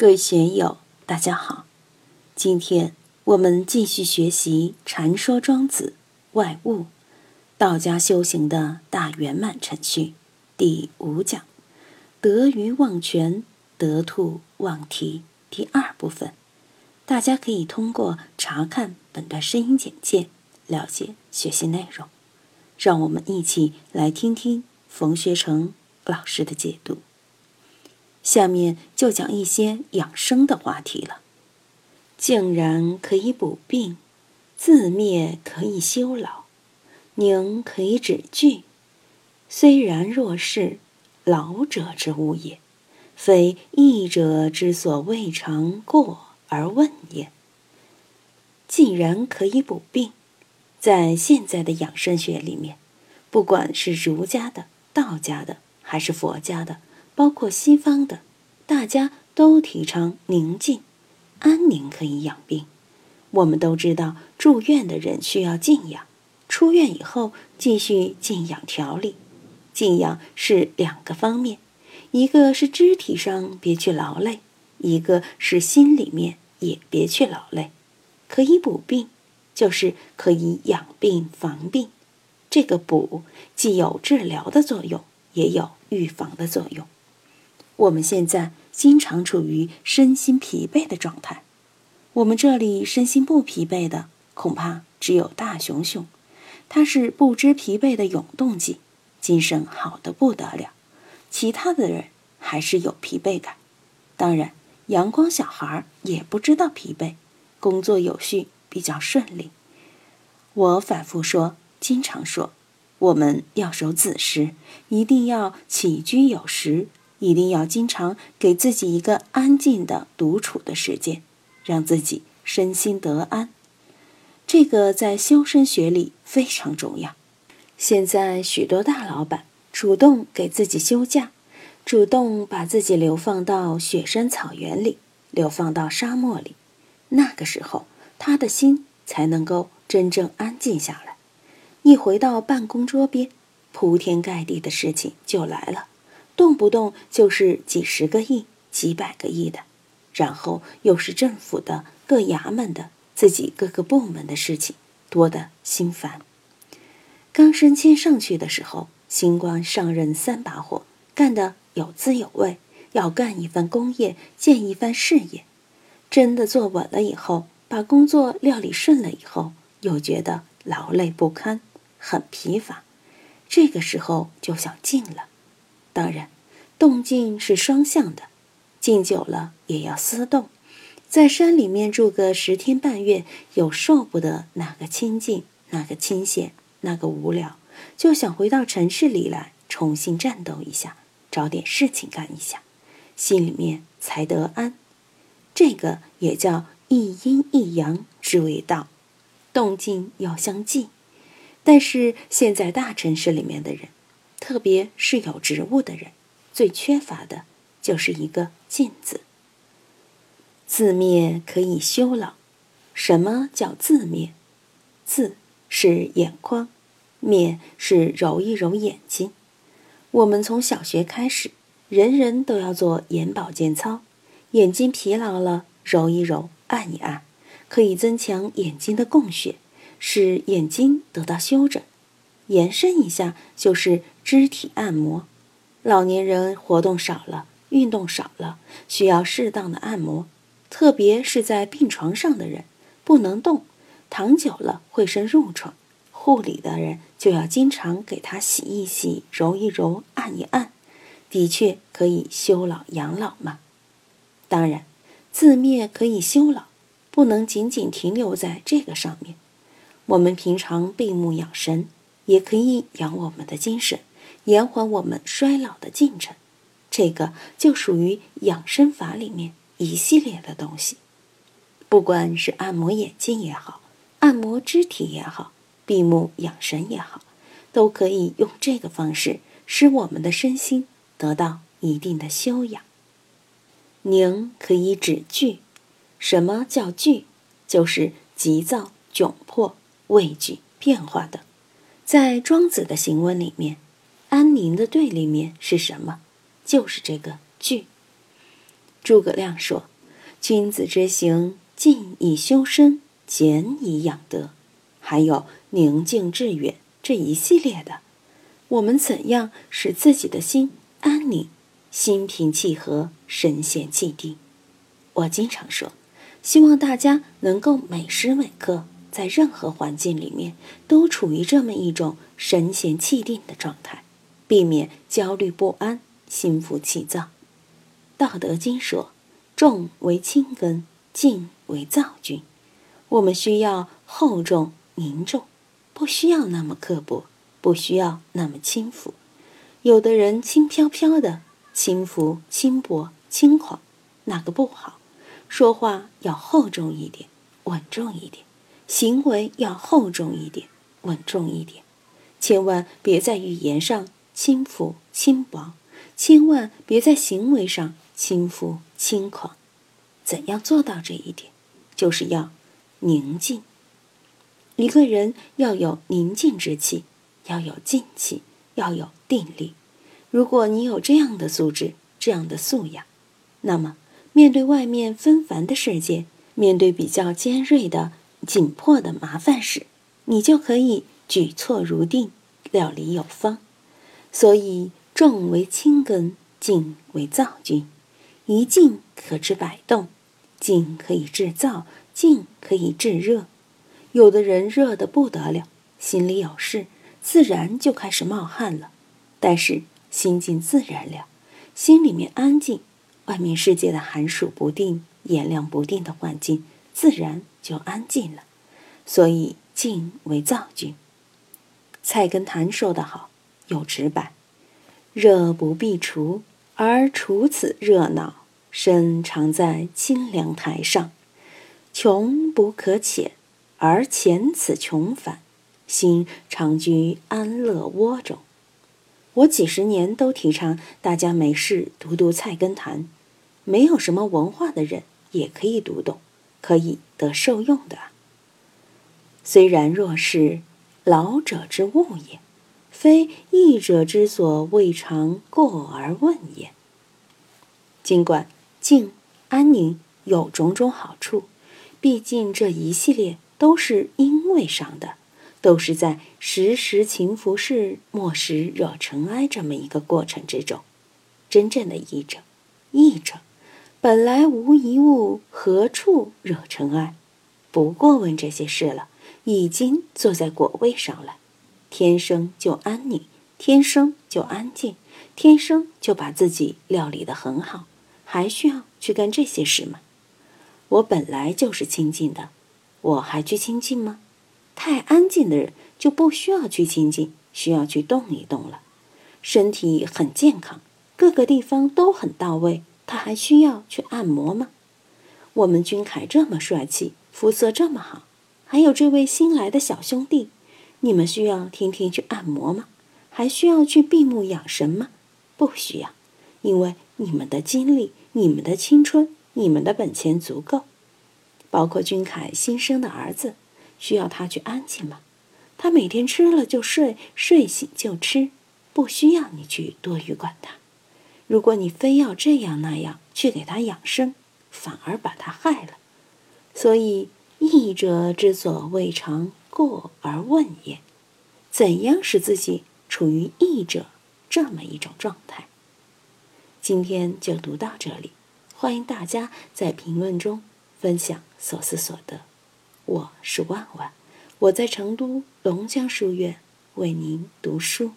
各位学友，大家好。今天我们继续学习《禅说庄子外物》，道家修行的大圆满程序第五讲“得鱼忘全，得兔忘蹄”第二部分。大家可以通过查看本段声音简介了解学习内容。让我们一起来听听冯学成老师的解读。下面就讲一些养生的话题了。竟然可以补病，自灭可以修老，宁可以止惧。虽然若是老者之物也，非义者之所未尝过而问也。既然可以补病，在现在的养生学里面，不管是儒家的、道家的，还是佛家的。包括西方的，大家都提倡宁静、安宁可以养病。我们都知道，住院的人需要静养，出院以后继续静养调理。静养是两个方面，一个是肢体上别去劳累，一个是心里面也别去劳累。可以补病，就是可以养病防病。这个补既有治疗的作用，也有预防的作用。我们现在经常处于身心疲惫的状态，我们这里身心不疲惫的，恐怕只有大熊熊，他是不知疲惫的永动机，精神好的不得了。其他的人还是有疲惫感。当然，阳光小孩也不知道疲惫，工作有序，比较顺利。我反复说，经常说，我们要守子时，一定要起居有时。一定要经常给自己一个安静的独处的时间，让自己身心得安。这个在修身学里非常重要。现在许多大老板主动给自己休假，主动把自己流放到雪山草原里，流放到沙漠里。那个时候，他的心才能够真正安静下来。一回到办公桌边，铺天盖地的事情就来了。动不动就是几十个亿、几百个亿的，然后又是政府的各衙门的自己各个部门的事情，多的心烦。刚升迁上去的时候，新官上任三把火，干得有滋有味，要干一番功业，建一番事业。真的坐稳了以后，把工作料理顺了以后，又觉得劳累不堪，很疲乏。这个时候就想静了。当然，动静是双向的，静久了也要思动。在山里面住个十天半月，有受不得哪个清静，哪个清闲，哪个无聊，就想回到城市里来重新战斗一下，找点事情干一下，心里面才得安。这个也叫一阴一阳之谓道，动静要相济。但是现在大城市里面的人。特别是有职务的人，最缺乏的就是一个“静”字。自灭可以修老。什么叫自灭？自是眼眶，灭是揉一揉眼睛。我们从小学开始，人人都要做眼保健操。眼睛疲劳了，揉一揉，按一按，可以增强眼睛的供血，使眼睛得到修整。延伸一下就是肢体按摩，老年人活动少了，运动少了，需要适当的按摩，特别是在病床上的人不能动，躺久了会生褥疮，护理的人就要经常给他洗一洗、揉一揉、按一按，的确可以修老养老嘛。当然，自灭可以修老，不能仅仅停留在这个上面。我们平常闭目养神。也可以养我们的精神，延缓我们衰老的进程，这个就属于养生法里面一系列的东西。不管是按摩眼睛也好，按摩肢体也好，闭目养神也好，都可以用这个方式使我们的身心得到一定的修养。宁可以止惧，什么叫惧？就是急躁、窘迫、畏惧、变化的。在庄子的行文里面，安宁的对立面是什么？就是这个惧。诸葛亮说：“君子之行，静以修身，俭以养德。”还有宁静致远这一系列的，我们怎样使自己的心安宁、心平气和、神闲气定？我经常说，希望大家能够每时每刻在任何环境里面都处于这么一种神闲气定的状态，避免焦虑不安、心浮气躁。道德经说：“重为轻根，静为躁君。”我们需要厚重。凝重，不需要那么刻薄，不需要那么轻浮。有的人轻飘飘的，轻浮、轻薄、轻狂，哪个不好？说话要厚重一点，稳重一点；行为要厚重一点，稳重一点。千万别在语言上轻浮轻薄，千万别在行为上轻浮轻狂。怎样做到这一点？就是要宁静。一个人要有宁静之气，要有静气，要有定力。如果你有这样的素质、这样的素养，那么面对外面纷繁的世界，面对比较尖锐的、紧迫的麻烦事，你就可以举措如定，料理有方。所以，重为轻根，静为躁君。一静可知百动，静可以制造，静可以制热。有的人热得不得了，心里有事，自然就开始冒汗了。但是心静自然了，心里面安静，外面世界的寒暑不定、炎凉不定的环境，自然就安静了。所以静为躁君。菜根谭说得好，有直白：热不必除，而除此热闹，身常在清凉台上，穷不可遣。而前此穷烦，心常居安乐窝中。我几十年都提倡大家没事读读《菜根谭》，没有什么文化的人也可以读懂，可以得受用的。虽然若是老者之物也，非义者之所未尝过而问也。尽管静安宁有种种好处，毕竟这一系列。都是因为上的，都是在时时勤拂拭，莫使惹尘埃这么一个过程之中。真正的义者，义者本来无一物，何处惹尘埃？不过问这些事了，已经坐在果位上了，天生就安宁，天生就安静，天生就把自己料理得很好，还需要去干这些事吗？我本来就是清净的。我还去亲近吗？太安静的人就不需要去亲近，需要去动一动了。身体很健康，各个地方都很到位，他还需要去按摩吗？我们君凯这么帅气，肤色这么好，还有这位新来的小兄弟，你们需要天天去按摩吗？还需要去闭目养神吗？不需要，因为你们的精力、你们的青春、你们的本钱足够。包括君凯新生的儿子，需要他去安静吗？他每天吃了就睡，睡醒就吃，不需要你去多余管他。如果你非要这样那样去给他养生，反而把他害了。所以，义者之所未尝过而问也。怎样使自己处于义者这么一种状态？今天就读到这里，欢迎大家在评论中。分享所思所得，我是万万，我在成都龙江书院为您读书。